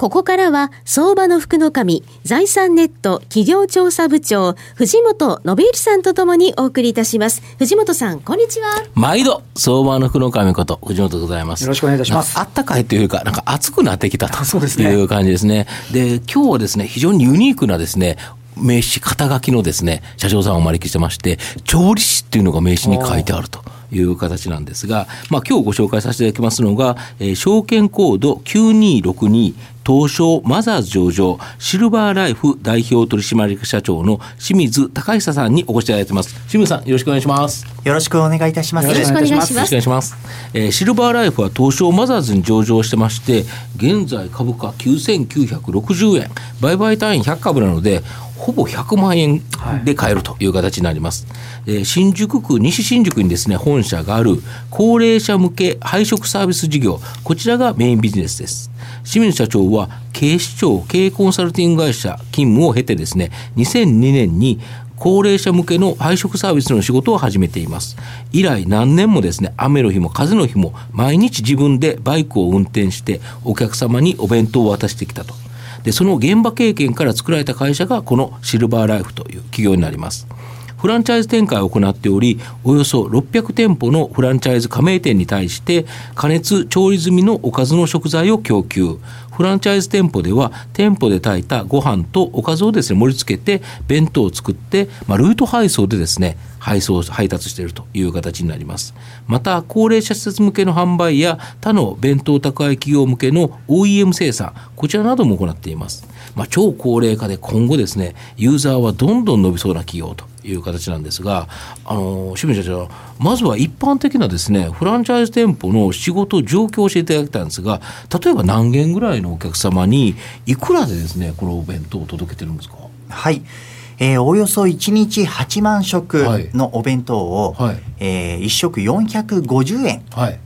ここからは、相場の福の神、財産ネット企業調査部長、藤本信之さんとともにお送りいたします。藤本さん、こんにちは。毎度、相場の福の神こと、藤本でございます。よろしくお願いいたします。あったかいというか、なんか暑くなってきたという感じですね。で、ね、今日はですね、非常にユニークなですね、名刺、肩書きのですね、社長さんをお招きしてまして、調理師っていうのが名刺に書いてあると。いう形なんですが、まあ今日ご紹介させていただきますのが、えー、証券コード9262東証マザーズ上場シルバーライフ代表取締役社長の清水隆久さんにお越しいただいてます。清水さんよろしくお願いします。よろしくお願いいたします。よろしくお願いします。よろしくお願いします、えー、シルバーライフは東証マザーズに上場してまして現在株価9960円。売買単位100株なのでほぼ100万円で買えるという形になります。はい、新宿区、西新宿にですね、本社がある高齢者向け配食サービス事業、こちらがメインビジネスです。清水社長は警視庁経営コンサルティング会社勤務を経てですね、2002年に高齢者向けの配食サービスの仕事を始めています。以来何年もですね、雨の日も風の日も毎日自分でバイクを運転してお客様にお弁当を渡してきたと。でその現場経験から作られた会社がこのシルバーライフという企業になります。フランチャイズ展開を行っており、およそ600店舗のフランチャイズ加盟店に対して、加熱調理済みのおかずの食材を供給。フランチャイズ店舗では、店舗で炊いたご飯とおかずをですね、盛り付けて、弁当を作って、まあ、ルート配送でですね、配送、配達しているという形になります。また、高齢者施設向けの販売や他の弁当宅配企業向けの OEM 生産、こちらなども行っています。まあ、超高齢化で今後ですね、ユーザーはどんどん伸びそうな企業という形なんですが、あの清水社長、まずは一般的なですねフランチャイズ店舗の仕事状況を教えていただきたいんですが、例えば何件ぐらいのお客様にいくらでですねこのお弁当を届けてるんですか？はい。えー、およそ1日8万食のお弁当を、はい、えー、1食450円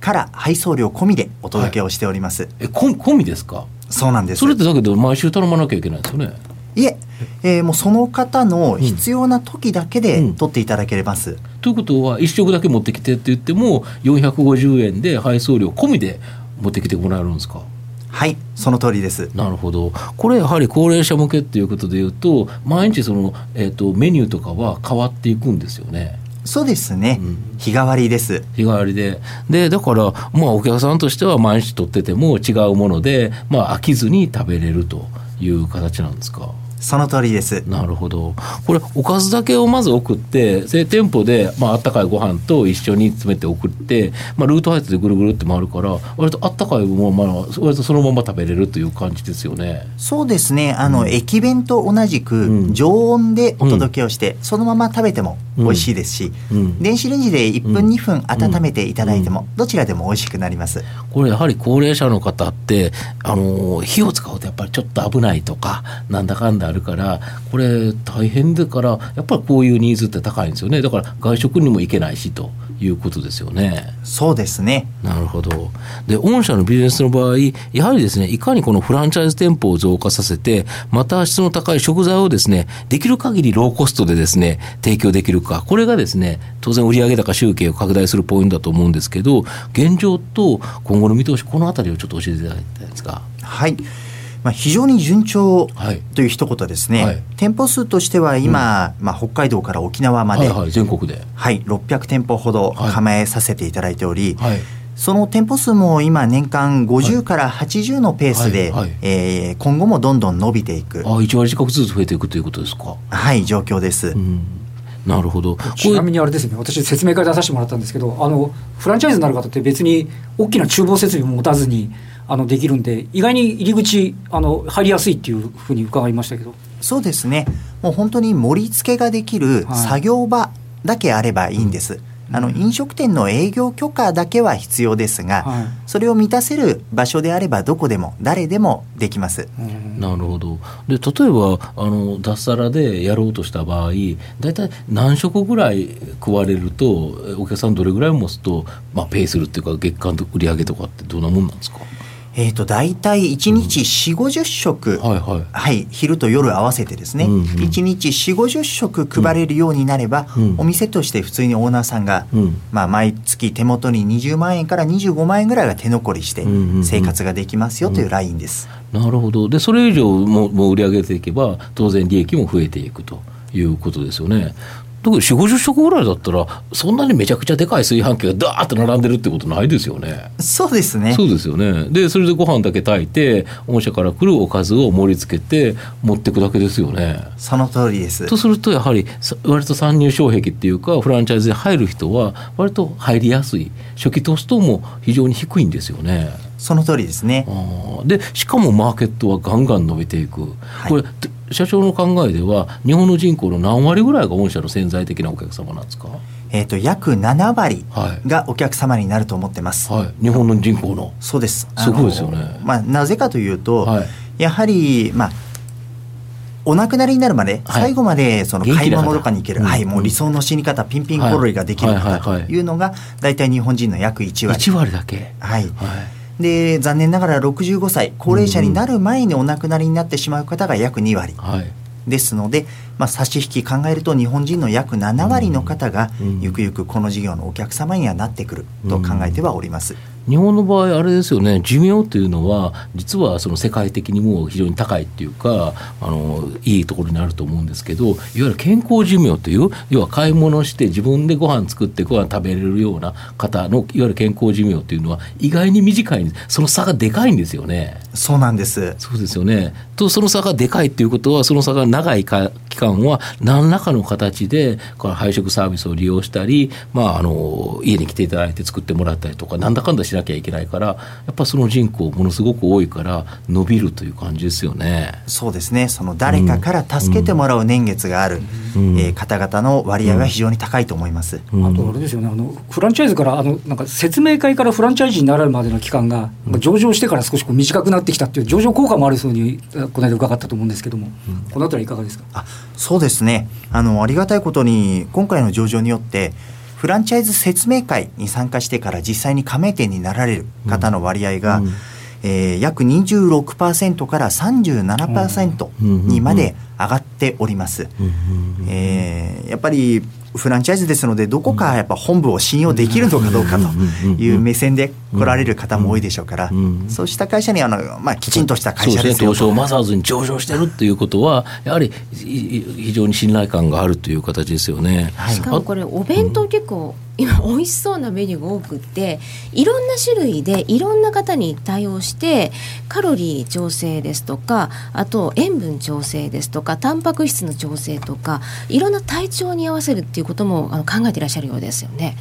から配送料込みでお届けをしております。はい、え込みですか？そうなんですそれってだけど毎週頼まなきゃいけないですよね？いええー、もうその方の必要な時だけで取っていただけれます。うんうん、ということは1食だけ持ってきてって言っても450円で配送料込みで持ってきてもらえるんですか？はいその通りです。なるほど。これやはり高齢者向けっていうことでいうと毎日その、えーと、メニューとかは変わっていくんですよね。そうですね、うん、日替わりです。日替わりで。でだからまあお客さんとしては毎日取ってても違うものでまあ飽きずに食べれるという形なんですか？その通りです。なるほど。これおかずだけをまず送って、店舗でまああったかいご飯と一緒に詰めて送って、まあルート配達でぐるぐるって回るから、割とあったかいものまあ割とそのまま食べれるという感じですよね。そうですね。あの、うん、駅弁と同じく常温でお届けをして、うん、そのまま食べても美味しいですし、うん、電子レンジで1分2分温めていただいても、どちらでも美味しくなります。これやはり高齢者の方ってあの火を使うとやっぱりちょっと危ないとかなんだかんだあるからこれ大変だからやっぱりこういうニーズって高いんですよね。だから外食にも行けないしということですよね。そうですね。なるほど。で御社のビジネスの場合やはりですねいかにこのフランチャイズ店舗を増加させてまた質の高い食材をですねできる限りローコストでですね提供できるか。これがですね当然売上高集計を拡大するポイントだと思うんですけど現状と今後の見通しこの辺りをちょっと教えていただきたいですか。はいまあ、非常に順調という一言ですね、はい、店舗数としては今、うん、まあ、北海道から沖縄まで、はいはい、全国で、はい、600店舗ほど構えさせていただいており、はい、その店舗数も今、年間50から80のペースで、はい、えー、今後もどんどん伸びていく。あ1割近くずつ増えていくということですか？はい、状況です。うん。なるほど。ちなみにあれですね。私説明会出させてもらったんですけどあのフランチャイズになる方って別に大きな厨房設備も持たずにあのできるんで意外に入り口あの入りやすいっていうふうに伺いましたけど。そうですね。もう本当に盛り付けができる作業場だけあればいいんです、はいあの飲食店の営業許可だけは必要ですが、はい、それを満たせる場所であればどこでも誰でもできます。なるほど。で例えばあの脱サラでやろうとした場合大体何食ぐらい食われるとお客さんどれぐらい持つと、まあ、ペイするっていうか月間売上とかってどんなもんなんですか？えーと、大体1日4 5 0食、はいはい。はい、昼と夜合わせてですね、うんうん、1日4 5 0食配れるようになれば、うん、お店として普通にオーナーさんが、うん、まあ、毎月手元に20万円から25万円ぐらいが手残りして生活ができますよというラインです。うんうん、なるほど。でそれ以上もも売り上げていけば当然利益も増えていくと。いうことですよね。特に4 5 0食ぐらいだったらそんなにめちゃくちゃでかい炊飯器がダーッと並んでるってことないですよね。そうですね。そうですよね。でそれでご飯だけ炊いて御社から来るおかずを盛り付けて持っていくだけですよね。その通りです。とするとやはり割と参入障壁っていうかフランチャイズで入る人は割と入りやすい。初期投資等も非常に低いんですよね。その通りですね。でしかもマーケットはガンガン伸びていく、はい、これ社長の考えでは日本の人口の何割ぐらいが御社の潜在的なお客様なんですか？えーと、約7割がお客様になると思ってます、はい、日本の人口の。そうです。すごいですよね、まあ、なぜかというと、はい、やはり、まあ、お亡くなりになるまで、はい、最後までその買い物とかに行ける、はい、もう理想の死に方、ピンピンコロリができる方とい。うのが、大体日本人の約1割。1割だけ。はい、はいで残念ながら65歳高齢者になる前にお亡くなりになってしまう方が約2割、ですので、まあ、差し引き考えると日本人の約7割の方がゆくゆくこの事業のお客様にはなってくると考えてはおります。日本の場合あれですよね。寿命というのは実はその世界的にも非常に高いっていうかあのいいところになると思うんですけどいわゆる健康寿命という要は買い物して自分でご飯作ってご飯食べれるような方のいわゆる健康寿命というのは意外に短いその差がでかいんですよね。そうなんです。そうですよね。とその差がでかいっていうことはその差が長いか期間は何らかの形でこの配食サービスを利用したり、まあ、あの家に来ていただいて作ってもらったりとかなんだかんだしなきゃいけないからやっぱその人口ものすごく多いから伸びるという感じですよね。そうですね。その誰かから助けてもらう年月がある、うん、えー、方々の割合は非常に高いと思います。うん、あとあれですよね。あのフランチャイズからあのなんか説明会からフランチャイズになるまでの期間が、上場してから少しこう短くなってきたっていう上場効果もあるそうにこの間伺ったと思うんですけども、うん、この辺りいかがですか？あそうですね。あのありがたいことに今回の上場によってフランチャイズ説明会に参加してから実際に加盟店になられる方の割合が、うん、えー、約26%から37%にまで上がっております。えー、やっぱりフランチャイズですのでどこかやっぱ本部を信用できるのかどうかという目線で来られる方も多いでしょうから、そうした会社にあの、まあ、きちんとした会社ですよ、ね、東証マザーズに上場してるっていうことはやはり非常に信頼感があるという形ですよね。しかもこれお弁当結構、今美味しそうなメニューが多くっていろんな種類でいろんな方に対応してカロリー調整ですとかあと塩分調整ですとかタンパク質の調整とかいろんな体調に合わせるっていうこともあの考えていらっしゃるようですよね。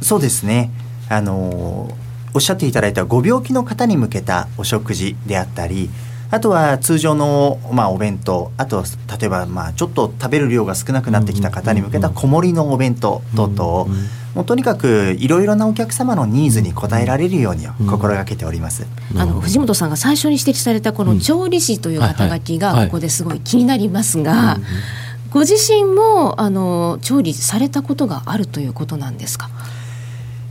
そうですねあのおっしゃっていただいたご病気の方に向けたお食事であったりあとは通常の、まあ、お弁当あと例えば、まあ、ちょっと食べる量が少なくなってきた方に向けた小盛りのお弁当等々、もうとにかくいろいろなお客様のニーズに応えられるように心がけております、あの藤本さんが最初に指摘されたこの調理師という肩書きがここですごい気になりますが、ご自身もあの調理されたことがあるということなんですか？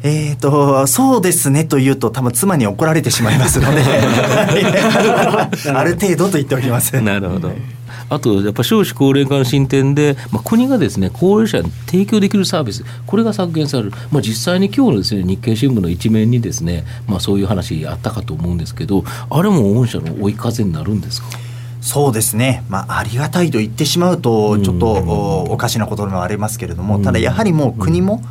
えっ、ー、と、そうですねと言うと多分妻に怒られてしまいますので ある程度と言っておきます。なるほど。あとやっぱ少子高齢化の進展で、まあ、国がですね高齢者に提供できるサービスこれが削減される、まあ、実際に今日のですね日経新聞の一面にですね、まあ、そういう話あったかと思うんですけどあれも御社の追い風になるんですか？そうですね、まあ、ありがたいと言ってしまうと、ちょっとおかしなこともありますけれども、ただやはりもう国も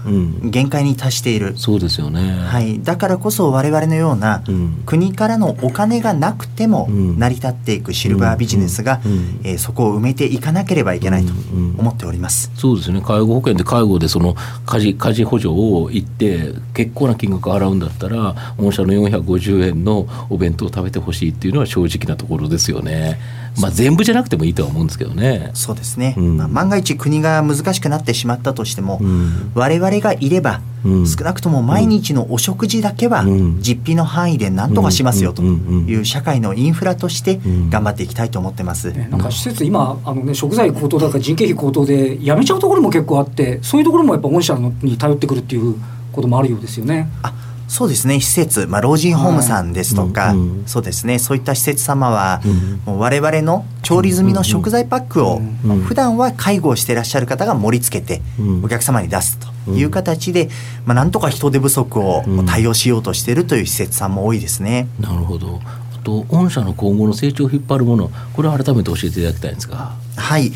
限界に達している、そうですよね、はい、だからこそ、われわれのような、国からのお金がなくても成り立っていくシルバービジネスが、えー、そこを埋めていかなければいけないと思っております、そうですね、介護保険で介護でその家事家事補助を言って、結構な金額払うんだったら、御社の450円のお弁当を食べてほしいっていうのは正直なところですよね。まあ、全部じゃなくてもいいとは思うんですけどね。そうですね、うん。まあ、万が一国が難しくなってしまったとしても、ん。我々がいれば、うん。少なくとも毎日のお食事だけはうん。実費の範囲で何とかしますよという社会のインフラとしてん。頑張っていきたいと思ってます。ねなんか施設今あの、ね、食材高騰だから人件費高騰でやめちゃうところも結構あってそういうところもやっぱ御社のに頼ってくるっていうこともあるようですよね。あそうですね施設、まあ、老人ホームさんですとか、はいうんうんそうですねそういった施設様は、うんもう我々の調理済みの食材パックを、うんうん普段は介護をしていらっしゃる方が盛り付けて、うんお客様に出すという形で、まあ、なんとか人手不足をうん対応しようとしているという施設さんも多いですね。なるほど。あと御社の今後の成長を引っ張るもの、これを改めて教えていただきたいんですが。はい。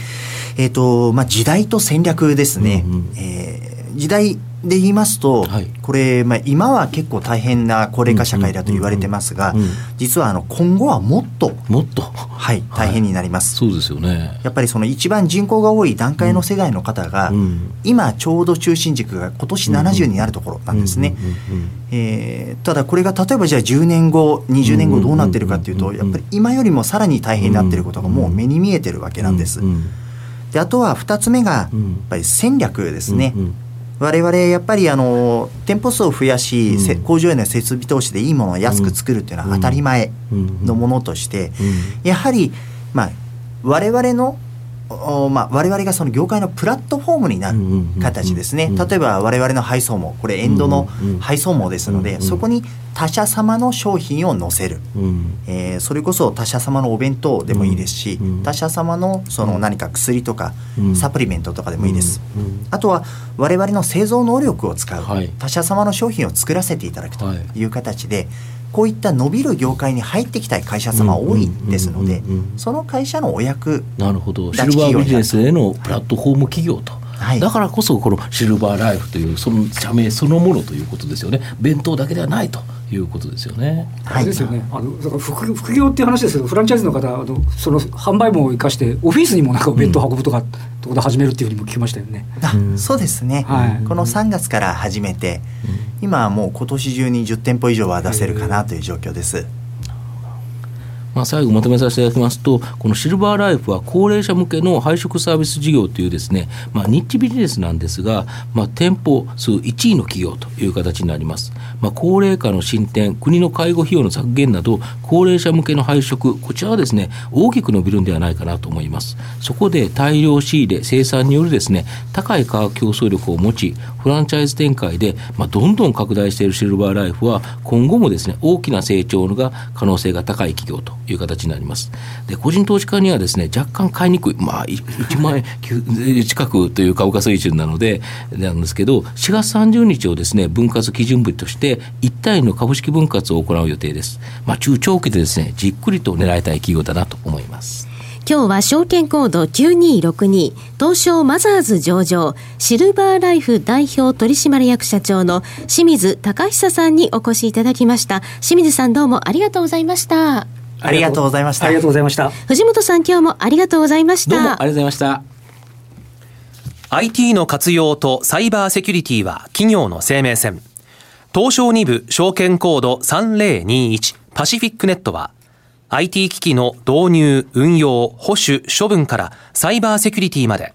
えっ、と、まあ、時代と戦略ですね。うんうんえー時代で言いますと、はいこれ、まあ、今は結構大変な高齢化社会だと言われてますが、実はあの今後はもっと、もっと？はい、大変になります。そうですよね。やっぱりその一番人口が多い段階の世代の方が、うん今ちょうど中心軸が今年70になるところなんですね。えーただこれが例えばじゃあ10年後20年後どうなってるかっていうとやっぱり今よりもさらに大変になってることがもう目に見えてるわけなんです。うんであとは2つ目がやうんっぱり戦略ですね。うんうん我々やっぱりあの店舗数を増やし、うん。せ工場への設備投資でいいものを安く作るっていうのは当たり前のものとして、やはり、まあ、我々のおまあ、我々がその業界のプラットフォームになる形ですね、例えば我々の配送網これエンドの配送網ですので、そこに他社様の商品を載せる、うん。えーそれこそ他社様のお弁当でもいいですし、うん。他社様のその何か薬とか、うん。サプリメントとかでもいいです、あとは我々の製造能力を使う、はい。他社様の商品を作らせていただくとはい。いう形で、こういった伸びる業界に入ってきたい会社様多いですのでその会社のお役なるほど。シラルバービジネスへのプラットフォーム企業と、はいだからこそこのシルバーライフというその社名そのものということですよね。弁当だけではないということですよね。あれですよね、あのだから副副業っていう話ですけど、フランチャイズの方、あのその販売網を生かして、オフィスにもなんかお弁当運ぶとか、とこで始めるっていうふうにも聞きましたよね。あそうですね、はい。この3月から始めて、今はもう今年中に10店舗以上は出せるかなという状況です。まあ、最後まとめさせていただきますとこのシルバーライフは高齢者向けの配食サービス事業というですね、まあ、ニッチビジネスなんですが、まあ、店舗数1位の企業という形になります、まあ、高齢化の進展国の介護費用の削減など高齢者向けの配食こちらはですね大きく伸びるんではないかなと思います。そこで大量仕入れ生産によるですね高い価格競争力を持ちフランチャイズ展開で、まあ、どんどん拡大しているシルバーライフは今後もですね大きな成長が可能性が高い企業という形になります。で個人投資家にはですね若干買いにくい、まあ、1万円 近くという株価水準なのでなんですけど4月30日をですね分割基準日として1対の株式分割を行う予定です。まあ、中長期でですねじっくりと狙いたい企業だなと思います。今日は証券コード9262東証マザーズ上場シルバーライフ代表取締役社長の清水隆久さんにお越しいただきました清水さんどうもありがとうございましたありがとうございましたありがとうございました。藤本さん今日もありがとうございましたどうもありがとうございました。IT の活用とサイバーセキュリティは企業の生命線。東証2部証券コード3021パシフィックネットは IT 機器の導入、運用、保守、処分からサイバーセキュリティまで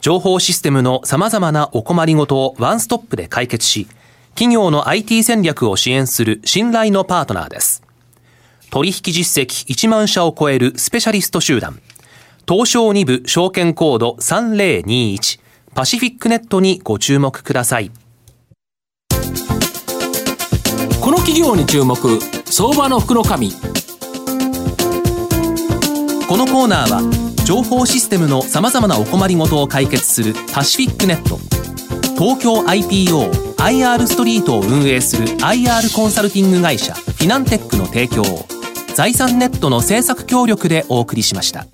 情報システムの様々なお困りごとをワンストップで解決し企業の IT 戦略を支援する信頼のパートナーです。取引実績1万社を超えるスペシャリスト集団。東証2部証券コード3021パシフィックネットにご注目ください。この企業に注目。相場の福の神。このコーナーは情報システムの様々なお困りごとを解決するパシフィックネット。東京 IPO IR ストリートを運営する IR コンサルティング会社フィナンテックの提供を。財産ネットの制作協力でお送りしました。